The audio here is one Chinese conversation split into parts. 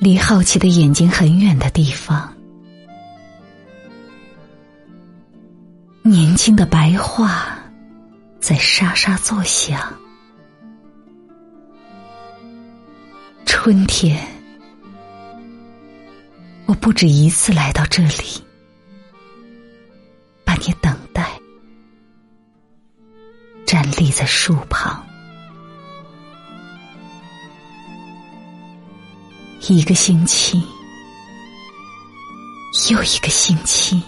离好奇的眼睛很远的地方，年轻的白桦在沙沙作响。春天，我不止一次来到这里，把你等待，站立在树旁。一个星期，又一个星期，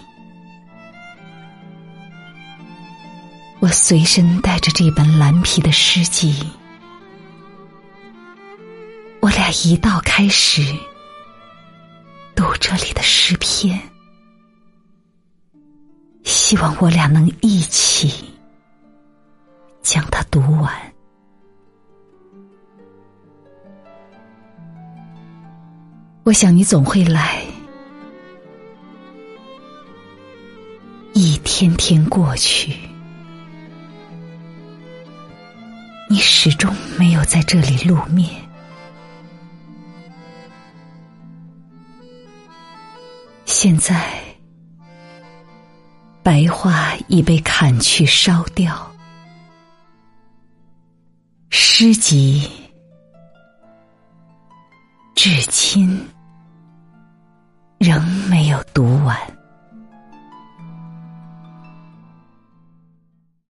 我随身带着这本蓝皮的诗集，我俩一道开始读这里的诗篇，希望我俩能一起将它读完。我想你总会来。一天天过去，你始终没有在这里露面。现在，白桦已被砍去烧掉，诗集至今仍没有读。